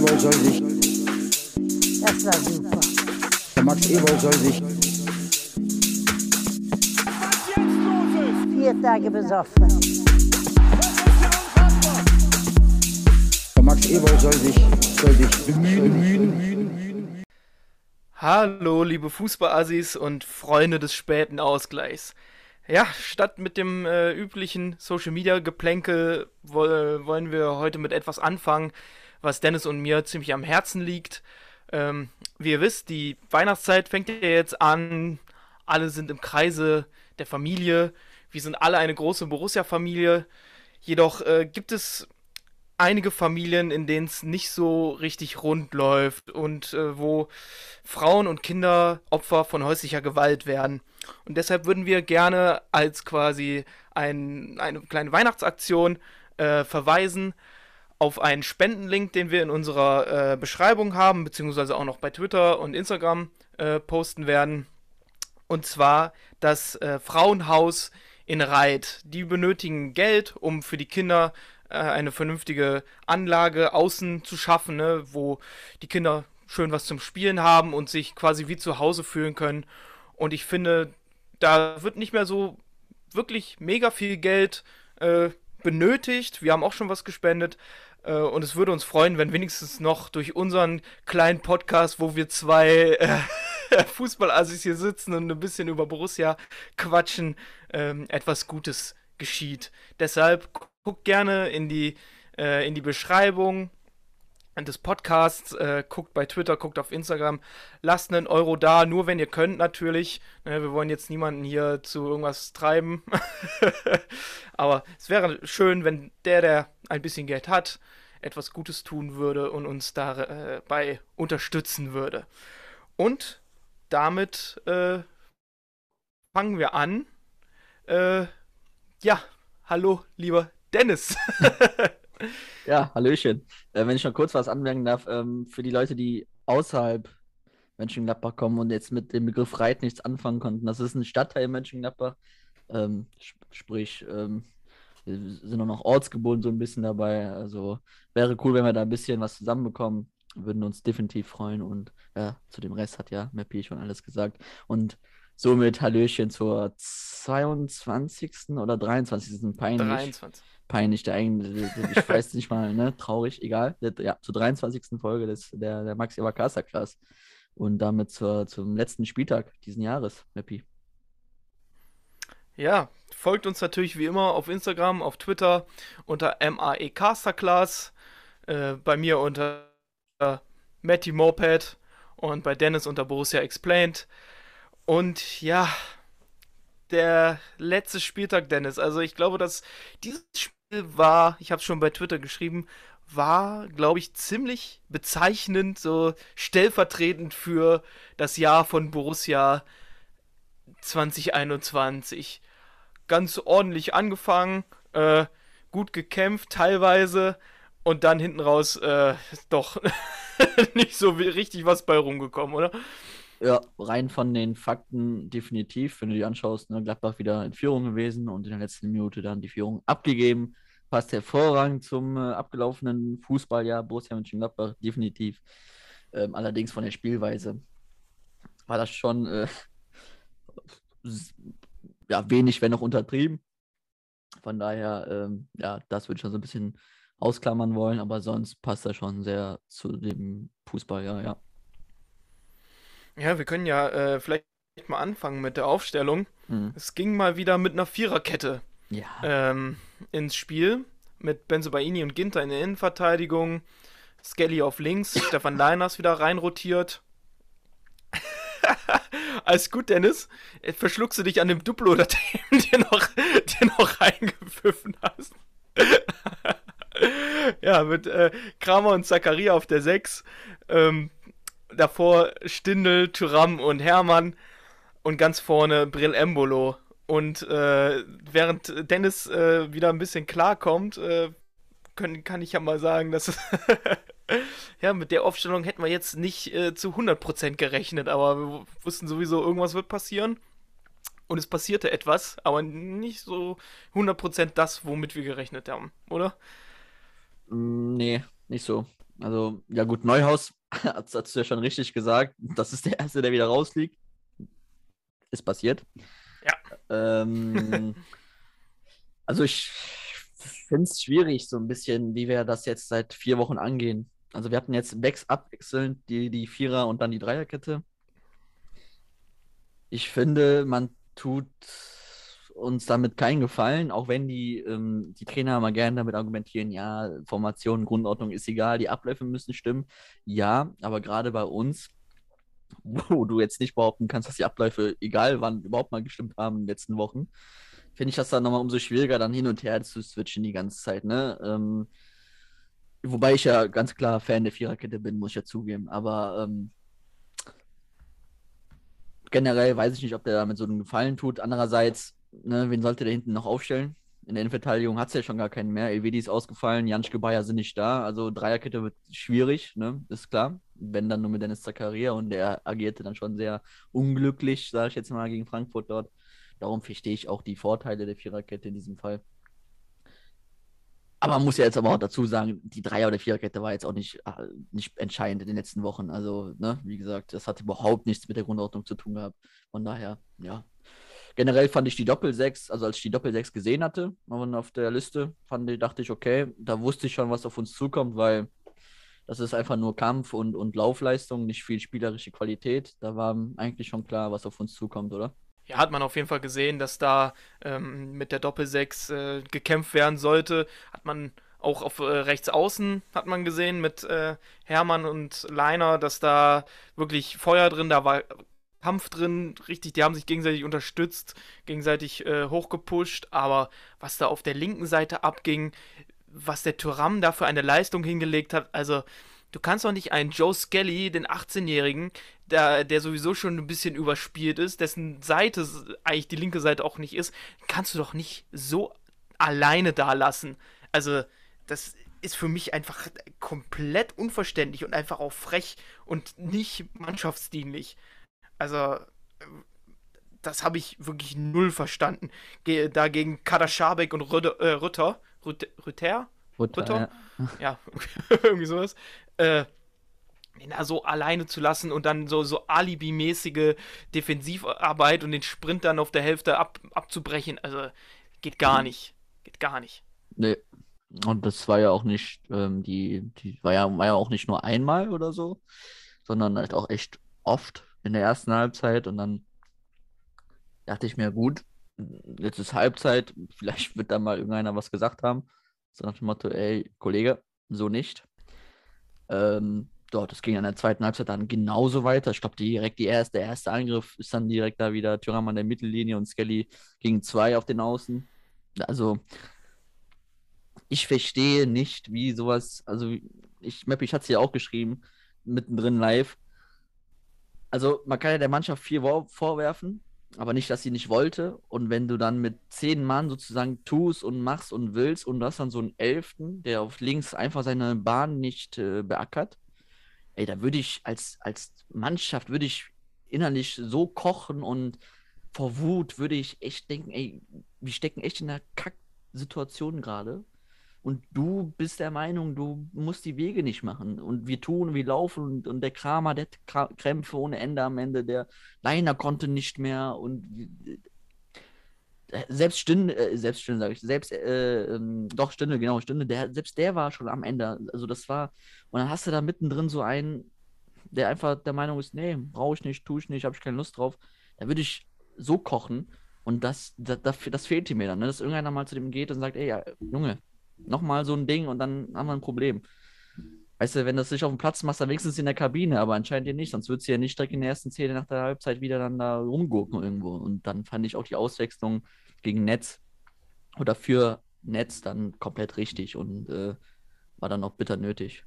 Ewald soll sich, Das war super. der Max Ewald soll sich, Vier Tage besoffen. der Max Ewald soll sich, soll sich bemühen, Hallo, liebe Fußballassis und Freunde des späten Ausgleichs. Ja, statt mit dem äh, üblichen Social Media Geplänkel woll, wollen wir heute mit etwas anfangen, was Dennis und mir ziemlich am Herzen liegt. Ähm, wie ihr wisst, die Weihnachtszeit fängt ja jetzt an. Alle sind im Kreise der Familie. Wir sind alle eine große Borussia-Familie. Jedoch äh, gibt es einige Familien, in denen es nicht so richtig rund läuft und äh, wo Frauen und Kinder Opfer von häuslicher Gewalt werden. Und deshalb würden wir gerne als quasi ein, eine kleine Weihnachtsaktion äh, verweisen auf einen Spendenlink, den wir in unserer äh, Beschreibung haben, beziehungsweise auch noch bei Twitter und Instagram äh, posten werden. Und zwar das äh, Frauenhaus in Reit. Die benötigen Geld, um für die Kinder äh, eine vernünftige Anlage außen zu schaffen, ne, wo die Kinder schön was zum Spielen haben und sich quasi wie zu Hause fühlen können. Und ich finde, da wird nicht mehr so wirklich mega viel Geld äh, benötigt. Wir haben auch schon was gespendet. Äh, und es würde uns freuen, wenn wenigstens noch durch unseren kleinen Podcast, wo wir zwei äh, Fußballassis hier sitzen und ein bisschen über Borussia quatschen, ähm, etwas Gutes geschieht. Deshalb guckt gerne in die, äh, in die Beschreibung des Podcasts, äh, guckt bei Twitter, guckt auf Instagram, lasst einen Euro da, nur wenn ihr könnt natürlich. Ne, wir wollen jetzt niemanden hier zu irgendwas treiben. Aber es wäre schön, wenn der, der ein bisschen Geld hat, etwas Gutes tun würde und uns dabei äh, unterstützen würde. Und damit äh, fangen wir an. Äh, ja, hallo, lieber Dennis. Ja, Hallöchen. Äh, wenn ich noch kurz was anmerken darf, ähm, für die Leute, die außerhalb Mönchengladbach kommen und jetzt mit dem Begriff Reit nichts anfangen konnten, das ist ein Stadtteil Mönchengladbach. Ähm, sp sprich, ähm, wir sind auch noch ortsgebunden so ein bisschen dabei. Also wäre cool, wenn wir da ein bisschen was zusammenbekommen. Würden uns definitiv freuen. Und ja, zu dem Rest hat ja Mappi schon alles gesagt. Und somit Hallöchen zur 22. oder 23. peinlich. 23. Peinlich, der eigentlich, ich weiß nicht mal, ne, traurig, egal. Ja, zur 23. Folge des, der, der Maxi Vakasa Class. Und damit zur, zum letzten Spieltag diesen Jahres, Mappi. Ja, folgt uns natürlich wie immer auf Instagram, auf Twitter unter MAEcasterclass, äh, bei mir unter äh, Matty Moped und bei Dennis unter Borussia Explained. Und ja, der letzte Spieltag, Dennis. Also ich glaube, dass dieses Spiel war, ich habe es schon bei Twitter geschrieben, war, glaube ich, ziemlich bezeichnend, so stellvertretend für das Jahr von Borussia 2021. Ganz ordentlich angefangen, äh, gut gekämpft teilweise und dann hinten raus äh, doch nicht so richtig was bei rumgekommen, oder? Ja, rein von den Fakten definitiv, wenn du die anschaust, ne, Gladbach wieder in Führung gewesen und in der letzten Minute dann die Führung abgegeben. Passt hervorragend zum äh, abgelaufenen Fußballjahr Borussia Mönchengladbach, definitiv. Ähm, allerdings von der Spielweise war das schon äh, ja, wenig, wenn noch untertrieben. Von daher, ähm, ja, das würde ich schon so ein bisschen ausklammern wollen, aber sonst passt er schon sehr zu dem Fußballjahr, ja. Ja, wir können ja äh, vielleicht mal anfangen mit der Aufstellung. Mhm. Es ging mal wieder mit einer Viererkette Ja. ähm, ins Spiel. Mit Benzobaini und Ginter in der Innenverteidigung. Skelly auf links, Stefan Leiners wieder reinrotiert. Alles gut, Dennis. Äh, Verschluckst du dich an dem Duplo, oder dem dir noch, dir noch reingepfiffen hast. ja, mit äh, Kramer und Zakaria auf der 6. Ähm, davor Stindel, Thuram und Hermann. Und ganz vorne Brill Embolo. Und äh, während Dennis äh, wieder ein bisschen klarkommt, äh, können, kann ich ja mal sagen, dass ja, mit der Aufstellung hätten wir jetzt nicht äh, zu 100% gerechnet, aber wir wussten sowieso, irgendwas wird passieren. Und es passierte etwas, aber nicht so 100% das, womit wir gerechnet haben, oder? Mm, Nee, nicht so. Also, ja gut, Neuhaus hat es ja schon richtig gesagt. Das ist der Erste, der wieder rausfliegt. Ist passiert. Ja. Ähm, also ich finde es schwierig, so ein bisschen, wie wir das jetzt seit vier Wochen angehen. Also wir hatten jetzt Backs abwechselnd die, die Vierer- und dann die Dreierkette. Ich finde, man tut uns damit keinen Gefallen, auch wenn die, ähm, die Trainer mal gerne damit argumentieren, ja, Formation, Grundordnung ist egal, die Abläufe müssen stimmen. Ja, aber gerade bei uns, wo du jetzt nicht behaupten kannst, dass die Abläufe, egal wann, überhaupt mal gestimmt haben in den letzten Wochen, finde ich das dann nochmal umso schwieriger, dann hin und her zu switchen die ganze Zeit, ne? Ähm, wobei ich ja ganz klar Fan der Viererkette bin, muss ich ja zugeben, aber ähm, generell weiß ich nicht, ob der damit so einen Gefallen tut. Andererseits, ne, wen sollte der hinten noch aufstellen? In der Innenverteidigung hat es ja schon gar keinen mehr. Elvedi ist ausgefallen, Janschke Bayer sind nicht da. Also Dreierkette wird schwierig, ne? Ist klar. Wenn dann nur mit Dennis Zakaria und der agierte dann schon sehr unglücklich, sage ich jetzt mal, gegen Frankfurt dort. Darum verstehe ich auch die Vorteile der Viererkette in diesem Fall. Aber man muss ja jetzt aber auch dazu sagen, die Dreier- oder Viererkette war jetzt auch nicht, äh, nicht entscheidend in den letzten Wochen. Also, ne, wie gesagt, das hat überhaupt nichts mit der Grundordnung zu tun gehabt. Von daher, ja. Generell fand ich die Doppel-6, also als ich die Doppel-6 gesehen hatte, auf der Liste, fand dachte ich, okay, da wusste ich schon, was auf uns zukommt, weil das ist einfach nur Kampf und, und Laufleistung, nicht viel spielerische Qualität. Da war eigentlich schon klar, was auf uns zukommt, oder? ja, hat man auf jeden Fall gesehen, dass da ähm, mit der Doppel-6 äh, gekämpft werden sollte. Hat man auch auf äh, rechts außen hat man gesehen mit äh, Hermann und Leiner, dass da wirklich Feuer drin, da war Kampf drin, richtig, die haben sich gegenseitig unterstützt, gegenseitig äh, hochgepusht, aber was da auf der linken Seite abging, was der Tyram da für eine Leistung hingelegt hat, also du kannst doch nicht einen Joe Skelly, den 18-Jährigen, der, der sowieso schon ein bisschen überspielt ist, dessen Seite eigentlich die linke Seite auch nicht ist, kannst du doch nicht so alleine da lassen. Also, das ist für mich einfach komplett unverständlich und einfach auch frech und nicht mannschaftsdienlich. Also, das habe ich wirklich null verstanden. Dagegen Kader Schabek und Rütter, äh, Rütter, Rütter, Rütter, Rütter, ja, ja irgendwie sowas, äh, den da so alleine zu lassen und dann so, so Alibi-mäßige Defensivarbeit und den Sprint dann auf der Hälfte ab, abzubrechen. Also geht gar mhm. nicht. Geht gar nicht. Nee. Und das war ja auch nicht, ähm, die, die war ja, war ja auch nicht nur einmal oder so, sondern halt auch echt oft in der ersten Halbzeit und dann dachte ich mir, gut, jetzt ist Halbzeit, vielleicht wird da mal irgendeiner was gesagt haben. So nach dem Motto, ey, Kollege, so nicht. Ähm, dort, das ging in der zweiten Halbzeit dann genauso weiter. Ich glaube, direkt die erste, der erste Angriff ist dann direkt da wieder Thuram an der Mittellinie und Skelly gegen zwei auf den Außen. Also, ich verstehe nicht, wie sowas, also ich, Map, ich hatte es ja auch geschrieben, mittendrin live. Also, man kann ja der Mannschaft viel vorwerfen, aber nicht, dass sie nicht wollte. Und wenn du dann mit zehn Mann sozusagen tust und machst und willst und du hast dann so einen Elften, der auf links einfach seine Bahn nicht äh, beackert, ey, da würde ich als, als Mannschaft, würde ich innerlich so kochen und vor Wut würde ich echt denken, ey, wir stecken echt in einer Kack-Situation gerade. Und du bist der Meinung, du musst die Wege nicht machen. Und wir tun, wir laufen und, und der Kramer, der Krämpfe ohne Ende am Ende, der Leiner konnte nicht mehr und äh, selbst Stünde, äh, selbst Stünde sage ich, selbst, äh, ähm, doch Stünde, genau, Stünde, der, selbst der war schon am Ende. Also das war, und dann hast du da mittendrin so einen, der einfach der Meinung ist, nee, brauche ich nicht, tue ich nicht, habe ich keine Lust drauf. Da würde ich so kochen und das, das, das, das fehlt mir dann, ne? dass irgendeiner mal zu dem geht und sagt, ey, ja, Junge, nochmal so ein Ding und dann haben wir ein Problem. Weißt du, wenn du es nicht auf dem Platz machst, dann wenigstens in der Kabine, aber anscheinend ja nicht, sonst würdest du ja nicht direkt in der ersten Szene nach der Halbzeit wieder dann da rumgurken irgendwo. Und dann fand ich auch die Auswechslung gegen Netz oder für Netz dann komplett richtig und äh, war dann auch bitter nötig.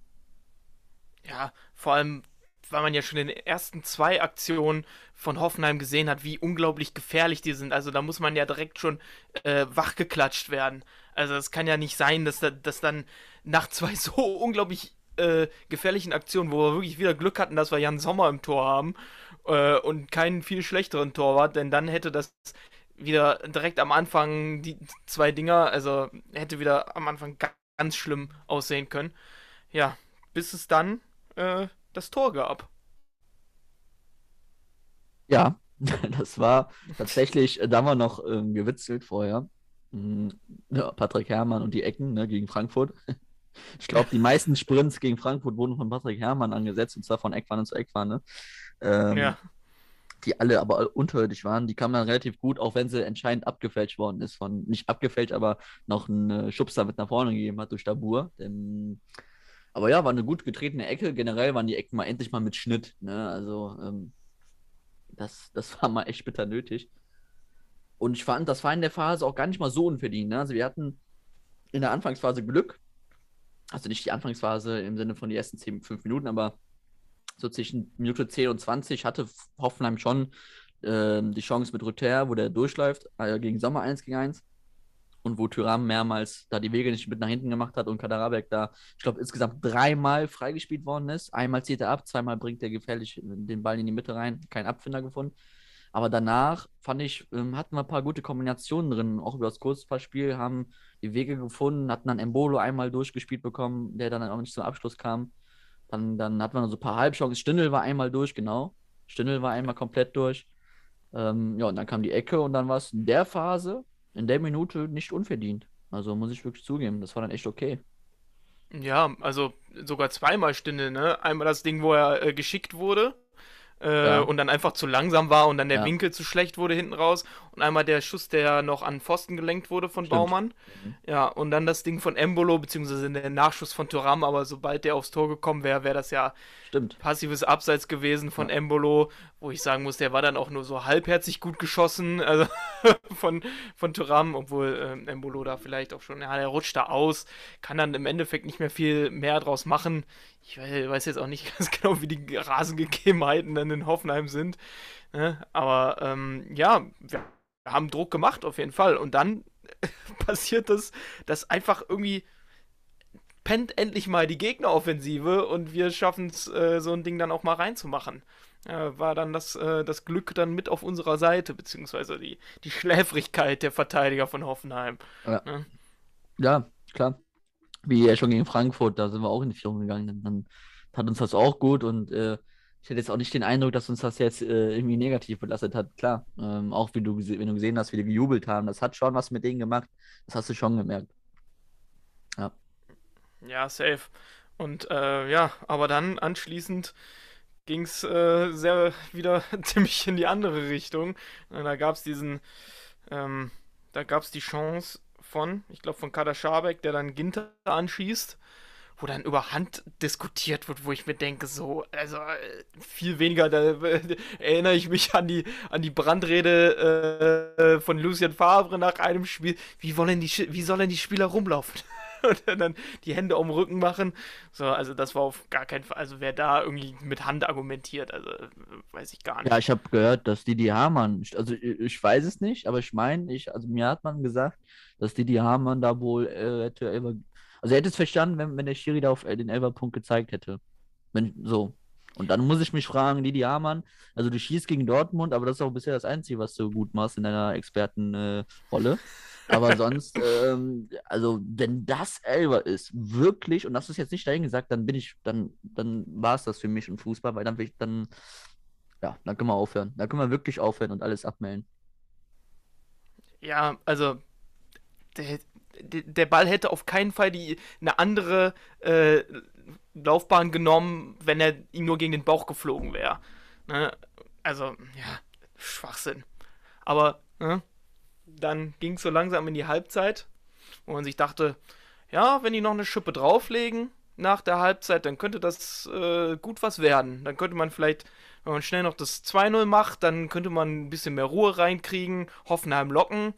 Ja, vor allem, weil man ja schon in den ersten zwei Aktionen von Hoffenheim gesehen hat, wie unglaublich gefährlich die sind. Also da muss man ja direkt schon äh, wachgeklatscht werden. Also es kann ja nicht sein, dass, da, dass dann nach zwei so unglaublich äh, gefährlichen Aktionen, wo wir wirklich wieder Glück hatten, dass wir Jan Sommer im Tor haben äh, und keinen viel schlechteren Torwart, denn dann hätte das wieder direkt am Anfang die zwei Dinger, also hätte wieder am Anfang ganz schlimm aussehen können. Ja, bis es dann äh, das Tor gab. Ja, das war tatsächlich, äh, da haben wir noch ähm, gewitzelt vorher. Mhm, ja, Patrick Herrmann und die Ecken ne, gegen Frankfurt. Ich glaube, die meisten Sprints gegen Frankfurt wurden von Patrick Herrmann angesetzt, und zwar von Eckfahne zu Eckfahne. Ähm, Ja. Die alle aber unterirdisch waren. Die kamen dann relativ gut, auch wenn sie entscheidend abgefälscht worden ist. Von, nicht abgefälscht, aber noch einen äh, Schubser mit nach vorne gegeben hat durch Dabur. Denn, aber ja, war eine gut getretene Ecke. Generell waren die Ecken mal endlich mal mit Schnitt. Ne? Also, ähm, das, das war mal echt bitter nötig. Und ich fand, das war in der Phase auch gar nicht mal so unverdient. Ne? Also wir hatten in der Anfangsphase Glück. Also nicht die Anfangsphase im Sinne von die ersten 10, 5 Minuten, aber so zwischen Minute 10 und 20 hatte Hoffenheim schon ähm, die Chance mit Rüther, wo der durchläuft, äh, gegen Sommer 1 gegen 1. Und wo Thuram mehrmals da die Wege nicht mit nach hinten gemacht hat und Kaderabek da, ich glaube, insgesamt dreimal freigespielt worden ist. Einmal zieht er ab, zweimal bringt er gefährlich den Ball in die Mitte rein, kein Abfinder gefunden. Aber danach fand ich, ähm, hatten wir ein paar gute Kombinationen drin. Auch über das Kurzpassspiel haben die Wege gefunden, hatten dann Embolo einmal durchgespielt bekommen, der dann auch nicht zum Abschluss kam. Dann, dann wir noch so ein paar Halbchancen. Stindl war einmal durch, genau. Stindl war einmal komplett durch. Ähm, ja, und dann kam die Ecke und dann war es in der Phase, in der Minute nicht unverdient. Also muss ich wirklich zugeben, das war dann echt okay. Ja, also sogar zweimal Stindel, ne? Einmal das Ding, wo er äh, geschickt wurde äh, Ja. und dann einfach zu langsam war und dann der Ja. Winkel zu schlecht wurde hinten raus. Und einmal der Schuss, der noch an Pfosten gelenkt wurde von Stimmt. Baumann. Mhm. Ja, und dann das Ding von Embolo, beziehungsweise der Nachschuss von Thuram, aber sobald der aufs Tor gekommen wäre, wäre das ja Stimmt. passives Abseits gewesen von Embolo, wo ich sagen muss, der war dann auch nur so halbherzig gut geschossen, also von, von Thuram, obwohl ähm, Embolo da vielleicht auch schon, ja, der rutscht da aus, kann dann im Endeffekt nicht mehr viel mehr draus machen. Ich weiß, weiß jetzt auch nicht ganz genau, wie die Rasengegebenheiten dann in Hoffenheim sind, ne? aber ähm, ja, wir haben Druck gemacht auf jeden Fall und dann passiert das, dass einfach irgendwie pennt endlich mal die Gegneroffensive und wir schaffen es, äh, so ein Ding dann auch mal reinzumachen. Äh, war dann das, äh, das Glück dann mit auf unserer Seite, beziehungsweise die, die Schläfrigkeit der Verteidiger von Hoffenheim. Ja. Ne? Ja, klar. Wie ja schon gegen Frankfurt, da sind wir auch in die Führung gegangen. Dann tat uns das auch gut und äh, ich hätte jetzt auch nicht den Eindruck, dass uns das jetzt äh, irgendwie negativ belastet hat. Klar, ähm, auch wie du, wenn du gesehen hast, wie die gejubelt haben, das hat schon was mit denen gemacht. Das hast du schon gemerkt. Ja, safe. Und äh, ja, aber dann anschließend ging es äh, sehr wieder ziemlich in die andere Richtung. Äh, Da gab es diesen, ähm, da gab es die Chance von, ich glaube von Kader Schabek, der dann Ginter anschießt, wo dann über Hand diskutiert wird, wo ich mir denke, so, also äh, viel weniger, da äh, erinnere ich mich an die, an die Brandrede äh, von Lucien Favre nach einem Spiel. Wie wollen die, wie sollen die Spieler rumlaufen? Und dann die Hände um den Rücken machen. So, also das war auf gar keinen Fall, also wer da irgendwie mit Hand argumentiert, also äh, weiß ich gar nicht. Ja, ich habe gehört, dass Didi Hamann, also ich, ich weiß es nicht, aber ich meine, ich, also mir hat man gesagt, dass Didi Hamann da wohl äh, hätte Elfer, also er hätte es verstanden, wenn, wenn der Schiri da auf äh, den Elferpunkt gezeigt hätte. Wenn, so. Und dann muss ich mich fragen, Didi Hamann, also du schießt gegen Dortmund, aber das ist auch bisher das Einzige, was du gut machst in deiner Expertenrolle. Äh, aber sonst, ähm, also wenn das Elfer ist, wirklich, und das ist jetzt nicht dahin gesagt, dann bin ich, dann, dann war es das für mich im Fußball, weil dann will ich, dann, ja, dann können wir aufhören. Dann können wir wirklich aufhören und alles abmelden. Ja, also der, Ball hätte auf keinen Fall die eine andere äh, Laufbahn genommen, wenn er ihm nur gegen den Bauch geflogen wäre. Ne? Also, ja, Schwachsinn. Aber ne? dann ging es so langsam in die Halbzeit, wo man sich dachte, ja, wenn die noch eine Schippe drauflegen nach der Halbzeit, dann könnte das äh, gut was werden. Dann könnte man vielleicht, wenn man schnell noch das 2-0 macht, dann könnte man ein bisschen mehr Ruhe reinkriegen, Hoffenheim locken.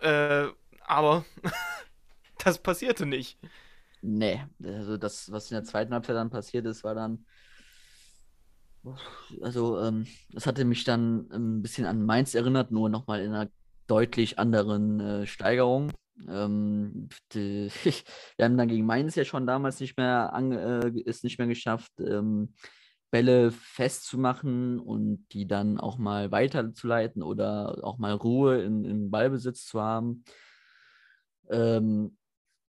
Äh, aber das passierte nicht. Nee, also das, was in der zweiten Halbzeit dann passiert ist, war dann. Also, ähm, das hatte mich dann ein bisschen an Mainz erinnert, nur nochmal in einer deutlich anderen äh, Steigerung. Ähm, wir haben dann gegen Mainz ja schon damals nicht mehr an, äh, es nicht mehr geschafft, ähm, Bälle festzumachen und die dann auch mal weiterzuleiten oder auch mal Ruhe in, im Ballbesitz zu haben. Ähm,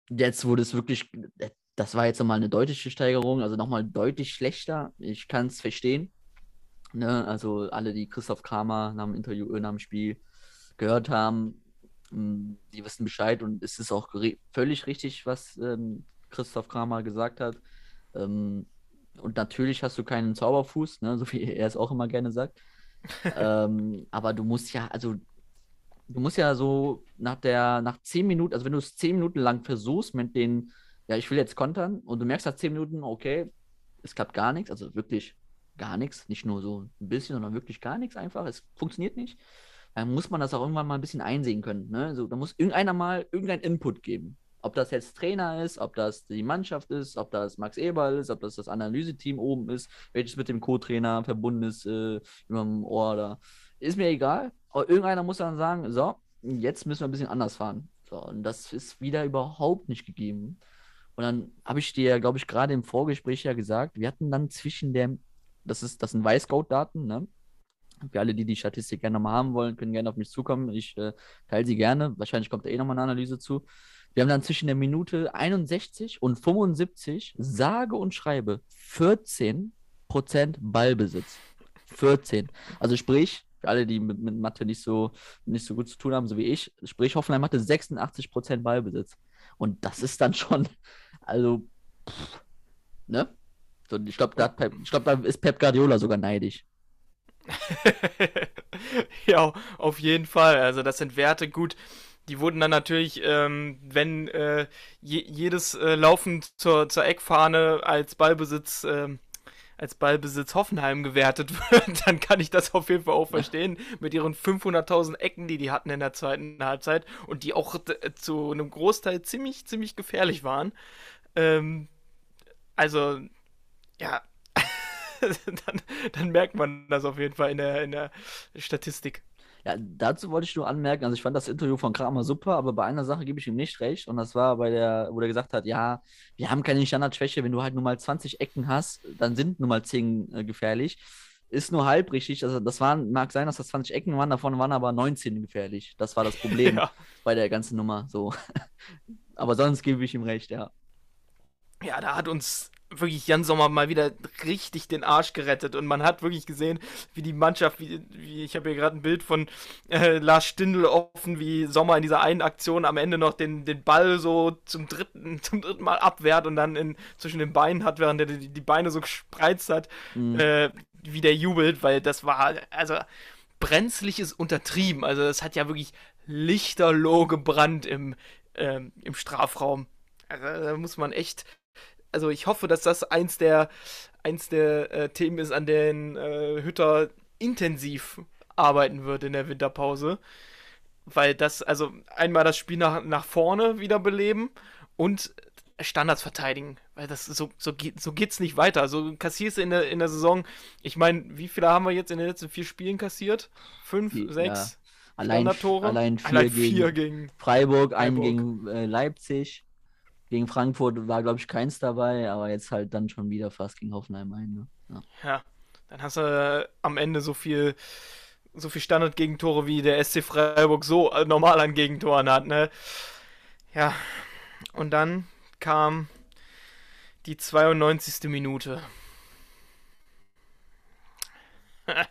jetzt wurde es wirklich, äh, das war jetzt nochmal eine deutliche Steigerung, also nochmal deutlich schlechter. Ich kann es verstehen. Ne? Also alle, die Christoph Kramer nach dem Interview, äh, nach dem Spiel gehört haben, hm, die wissen Bescheid und es ist auch völlig richtig, was ähm, Christoph Kramer gesagt hat. Ähm, und natürlich hast du keinen Zauberfuß, ne? so wie er es auch immer gerne sagt. ähm, aber du musst ja, also du musst ja so nach der, nach zehn Minuten, also wenn du es zehn Minuten lang versuchst mit den, ja, ich will jetzt kontern und du merkst nach zehn Minuten, okay, es klappt gar nichts, also wirklich gar nichts, nicht nur so ein bisschen, sondern wirklich gar nichts einfach, es funktioniert nicht, dann muss man das auch irgendwann mal ein bisschen einsehen können. Ne? Also, da muss irgendeiner mal irgendeinen Input geben. Ob das jetzt Trainer ist, ob das die Mannschaft ist, ob das Max Eberl ist, ob das das Analyseteam oben ist, welches mit dem Co-Trainer verbunden ist, äh, über dem Ohr da. Ist mir egal. Irgendeiner muss dann sagen, so, jetzt müssen wir ein bisschen anders fahren. So, und das ist wieder überhaupt nicht gegeben. Und dann habe ich dir, glaube ich, gerade im Vorgespräch ja gesagt, wir hatten dann zwischen der, das ist, das sind Weißcode-Daten, ne? Für alle, die die Statistik gerne nochmal haben wollen, können gerne auf mich zukommen. Ich äh, teile sie gerne. Wahrscheinlich kommt da eh nochmal eine Analyse zu. Wir haben dann zwischen der Minute 61 und 75 sage und schreibe 14% Ballbesitz. 14. Also sprich, für alle, die mit, mit Mathe nicht so, nicht so gut zu tun haben, so wie ich, sprich, Hoffenheim hatte 86% Ballbesitz. Und das ist dann schon, also, pff, ne? So, ich glaube, da, glaub, da ist Pep Guardiola sogar neidisch. ja, auf jeden Fall. Also das sind Werte gut. Die wurden dann natürlich, ähm, wenn äh, je, jedes äh, Laufen zur, zur Eckfahne als Ballbesitz, äh, als Ballbesitz Hoffenheim gewertet wird, dann kann ich das auf jeden Fall auch verstehen. Mit ihren 500.000 Ecken, die die hatten in der zweiten Halbzeit und die auch äh, zu einem Großteil ziemlich, ziemlich gefährlich waren. Ähm, also, ja, dann, dann, merkt man das auf jeden Fall in der, in der Statistik. Ja, dazu wollte ich nur anmerken, also ich fand das Interview von Kramer super, aber bei einer Sache gebe ich ihm nicht recht und das war bei der, wo er gesagt hat, ja, wir haben keine Standardschwäche, wenn du halt nur mal 20 Ecken hast, dann sind nur mal 10 äh, gefährlich. Ist nur halb richtig, also das waren, mag sein, dass das 20 Ecken waren, davon waren aber 19 gefährlich. Das war das Problem ja. bei der ganzen Nummer, so. aber sonst gebe ich ihm recht, ja. Ja, da hat uns wirklich Jan Sommer mal wieder richtig den Arsch gerettet und man hat wirklich gesehen, wie die Mannschaft, wie, wie ich habe hier gerade ein Bild von äh, Lars Stindl offen, wie Sommer in dieser einen Aktion am Ende noch den, den Ball so zum dritten, zum dritten Mal abwehrt und dann in, zwischen den Beinen hat, während er die, die Beine so gespreizt hat, mhm. äh, wie der jubelt, weil das war, also brenzlig ist untertrieben, also es hat ja wirklich lichterloh gebrannt im, äh, im Strafraum. Also da muss man echt also ich hoffe, dass das eins der, eins der äh, Themen ist, an denen äh, Hütter intensiv arbeiten wird in der Winterpause. Weil das, also einmal das Spiel nach, nach vorne wiederbeleben und Standards verteidigen. Weil das so, so, geht, so geht's nicht weiter. So kassierst du in der, in der Saison, ich meine, wie viele haben wir jetzt in den letzten vier Spielen kassiert? Fünf, ja. sechs? Allein, allein, vier, allein vier gegen, gegen, Freiburg, Freiburg. einen gegen äh, Leipzig. Gegen Frankfurt war, glaube ich, keins dabei, aber jetzt halt dann schon wieder fast gegen Hoffenheim ein. Ne? Ja. ja. dann hast du äh, am Ende so viel, so viel Standard-Gegentore, wie der SC Freiburg so äh, normal an Gegentoren hat. Ne? Ja, und dann kam die 92. Minute.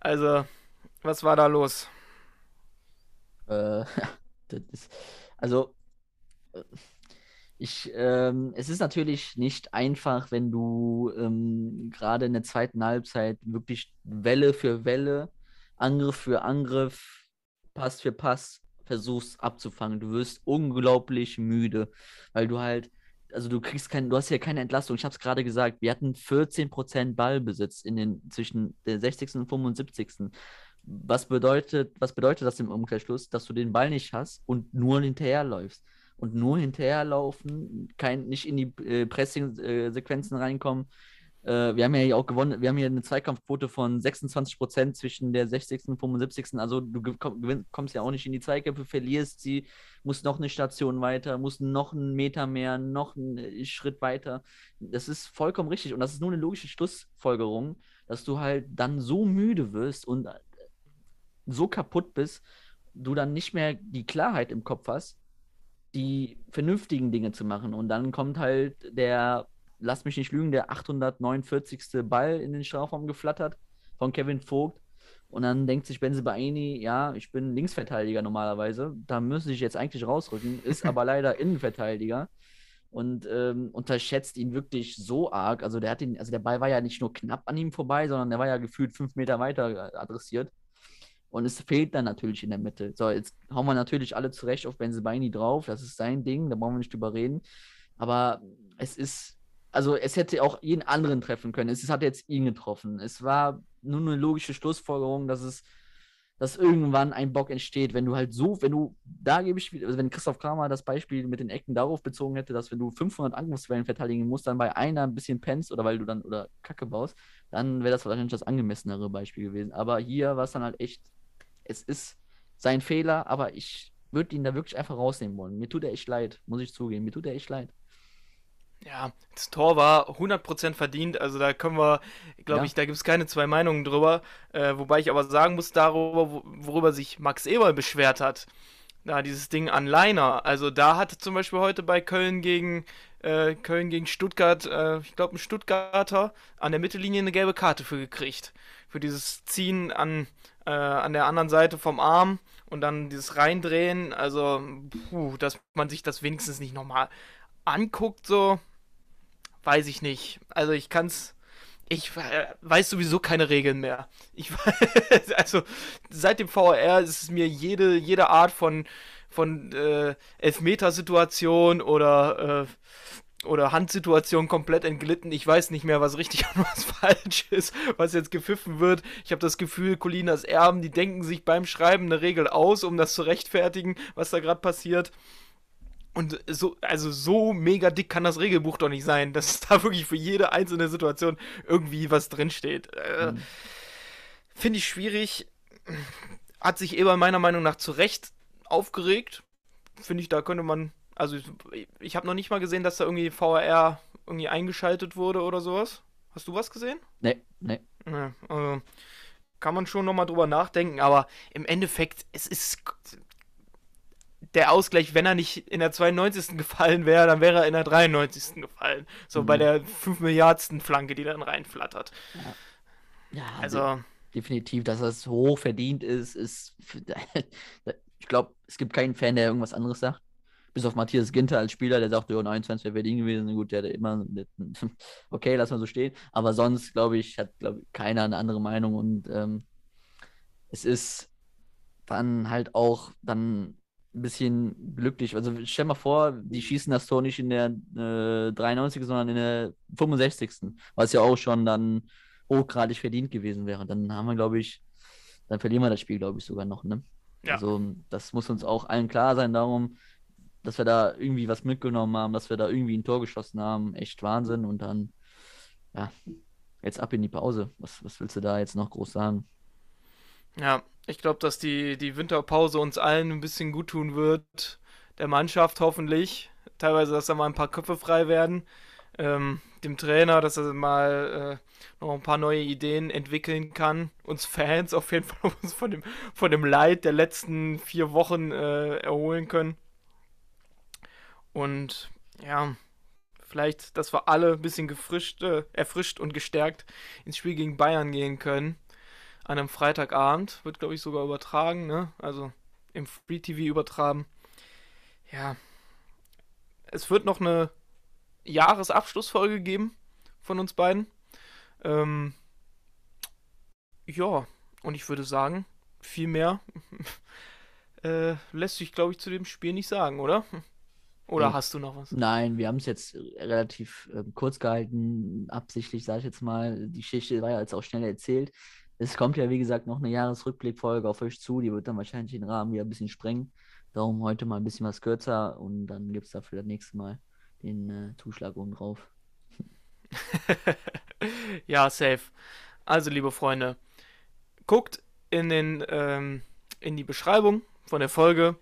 also, was war da los? Äh, das ist, also, äh, ich, ähm, es ist natürlich nicht einfach, wenn du ähm, gerade in der zweiten Halbzeit wirklich Welle für Welle, Angriff für Angriff, Pass für Pass versuchst abzufangen. Du wirst unglaublich müde, weil du halt, also du kriegst kein, du hast ja keine Entlastung. Ich habe es gerade gesagt, wir hatten 14% Ballbesitz in den zwischen der 60. und 75. Was bedeutet, was bedeutet das im Umkehrschluss, dass du den Ball nicht hast und nur hinterherläufst? Und nur hinterherlaufen, kein, nicht in die äh, Pressing-Sequenzen reinkommen. Äh, wir haben ja hier auch gewonnen, wir haben hier eine Zweikampfquote von 26 Prozent zwischen der 60. und 75. Also du kommst ja auch nicht in die Zweikämpfe, verlierst sie, musst noch eine Station weiter, musst noch einen Meter mehr, noch einen äh, Schritt weiter. Das ist vollkommen richtig und das ist nur eine logische Schlussfolgerung, dass du halt dann so müde wirst und äh, so kaputt bist, du dann nicht mehr die Klarheit im Kopf hast, die vernünftigen Dinge zu machen. Und dann kommt halt der, lass mich nicht lügen, der 849. Ball in den Strafraum geflattert von Kevin Vogt. Und dann denkt sich Benze Baini, ja, ich bin Linksverteidiger normalerweise, da müsste ich jetzt eigentlich rausrücken, ist aber leider Innenverteidiger und ähm, unterschätzt ihn wirklich so arg. Also der hat ihn, also der Ball war ja nicht nur knapp an ihm vorbei, sondern der war ja gefühlt fünf Meter weiter adressiert. Und es fehlt dann natürlich in der Mitte. So, jetzt hauen wir natürlich alle zurecht auf Benzebaini drauf. Das ist sein Ding, da brauchen wir nicht drüber reden. Aber es ist, also es hätte auch jeden anderen treffen können. Es hat jetzt ihn getroffen. Es war nur eine logische Schlussfolgerung, dass es, dass irgendwann ein Bock entsteht, wenn du halt so, wenn du, da gebe ich, also wenn Christoph Kramer das Beispiel mit den Ecken darauf bezogen hätte, dass wenn du 500 Angriffswellen verteidigen musst, dann bei einer ein bisschen pennst oder weil du dann, oder Kacke baust, dann wäre das wahrscheinlich das angemessenere Beispiel gewesen. Aber hier war es dann halt echt es ist sein Fehler, aber ich würde ihn da wirklich einfach rausnehmen wollen. Mir tut er echt leid, muss ich zugeben. Mir tut er echt leid. Ja, das Tor war 100% verdient, also da können wir, glaube ja. ich, da gibt es keine zwei Meinungen drüber. Äh, wobei ich aber sagen muss, darüber, worüber sich Max Eberl beschwert hat, na, dieses Ding an Liner. Also da hatte zum Beispiel heute bei Köln gegen äh, Köln gegen Stuttgart, äh, ich glaube ein Stuttgarter, an der Mittellinie eine gelbe Karte für gekriegt. Für dieses Ziehen an, äh, an der anderen Seite vom Arm und dann dieses Reindrehen. Also, puh, dass man sich das wenigstens nicht nochmal anguckt, so, weiß ich nicht. Also, ich kann's. Ich äh, weiß sowieso keine Regeln mehr. Ich also seit dem VR ist es mir jede, jede Art von, von äh, Elfmetersituation oder äh, oder Handsituation komplett entglitten. Ich weiß nicht mehr, was richtig und was falsch ist, was jetzt gepfiffen wird. Ich habe das Gefühl, Colinas Erben, die denken sich beim Schreiben eine Regel aus, um das zu rechtfertigen, was da gerade passiert. Und so, also so mega dick kann das Regelbuch doch nicht sein, dass da wirklich für jede einzelne Situation irgendwie was drinsteht. Äh, mhm. Finde ich schwierig. Hat sich Eber meiner Meinung nach zu Recht aufgeregt. Finde ich, da könnte man also ich, ich habe noch nicht mal gesehen, dass da irgendwie VR irgendwie eingeschaltet wurde oder sowas. Hast du was gesehen? Nee, nee. Ja, also kann man schon nochmal drüber nachdenken, aber im Endeffekt, es ist der Ausgleich, wenn er nicht in der 92. gefallen wäre, dann wäre er in der 93. gefallen. So mhm. bei der 5 Milliardsten Flanke, die dann reinflattert. Ja, ja also. Definitiv, dass das hoch verdient ist, ist. ich glaube, es gibt keinen Fan, der irgendwas anderes sagt bis auf Matthias Ginter als Spieler, der sagt, ja, 29 wäre verdient gewesen. Gut, der hat immer, okay, lass mal so stehen. Aber sonst, glaube ich, hat glaub, keiner eine andere Meinung und ähm, es ist dann halt auch dann ein bisschen glücklich. Also stell mal vor, die schießen das Tor nicht in der äh, 93, sondern in der 65. Was ja auch schon dann hochgradig verdient gewesen wäre. Dann haben wir, glaube ich, dann verlieren wir das Spiel, glaube ich, sogar noch. Ne? Ja. Also das muss uns auch allen klar sein. Darum dass wir da irgendwie was mitgenommen haben, dass wir da irgendwie ein Tor geschossen haben. Echt Wahnsinn. Und dann, ja, jetzt ab in die Pause. Was, was willst du da jetzt noch groß sagen? Ja, ich glaube, dass die, die Winterpause uns allen ein bisschen gut tun wird. Der Mannschaft hoffentlich. Teilweise, dass da mal ein paar Köpfe frei werden. Ähm, dem Trainer, dass er mal äh, noch ein paar neue Ideen entwickeln kann. Uns Fans auf jeden Fall uns von dem, von dem Leid der letzten vier Wochen äh, erholen können. Und ja, vielleicht, dass wir alle ein bisschen gefrischt, äh, erfrischt und gestärkt ins Spiel gegen Bayern gehen können. An einem Freitagabend. Wird, glaube ich, sogar übertragen, ne? Also im Free TV übertragen. Ja. Es wird noch eine Jahresabschlussfolge geben von uns beiden. Ähm, ja, und ich würde sagen, viel mehr äh, lässt sich, glaube ich, zu dem Spiel nicht sagen, oder? Oder hast du noch was? Nein, wir haben es jetzt relativ äh, kurz gehalten, absichtlich, sage ich jetzt mal. Die Geschichte war ja jetzt auch schnell erzählt. Es kommt ja, wie gesagt, noch eine Jahresrückblickfolge auf euch zu. Die wird dann wahrscheinlich den Rahmen wieder ein bisschen sprengen. Darum heute mal ein bisschen was kürzer und dann gibt es dafür das nächste Mal den äh, Zuschlag oben drauf. ja, safe. Also, liebe Freunde, guckt in, den, ähm, in die Beschreibung von der Folge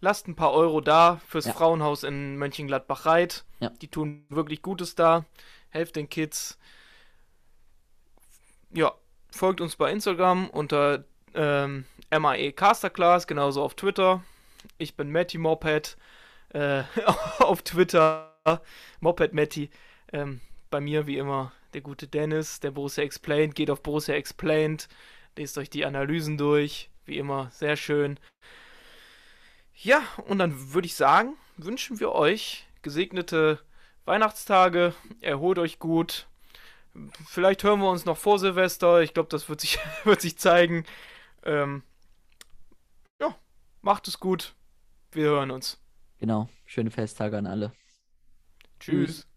lasst ein paar Euro da fürs ja. Frauenhaus in Mönchengladbach-Reit. Ja. Die tun wirklich Gutes da. Helft den Kids. Ja, folgt uns bei Instagram unter ähm, MAE Casterclass, genauso auf Twitter. Ich bin Matty Moped. äh, auf Twitter, Moped Matty. Ähm, bei mir wie immer der gute Dennis, der Borussia Explained. Geht auf Borussia Explained, lest euch die Analysen durch. Wie immer, sehr schön. Ja, und dann würde ich sagen, wünschen wir euch gesegnete Weihnachtstage. Erholt euch gut. Vielleicht hören wir uns noch vor Silvester. Ich glaube, das wird sich, wird sich zeigen. Ähm, ja, macht es gut. Wir hören uns. Genau. Schöne Festtage an alle. Tschüss.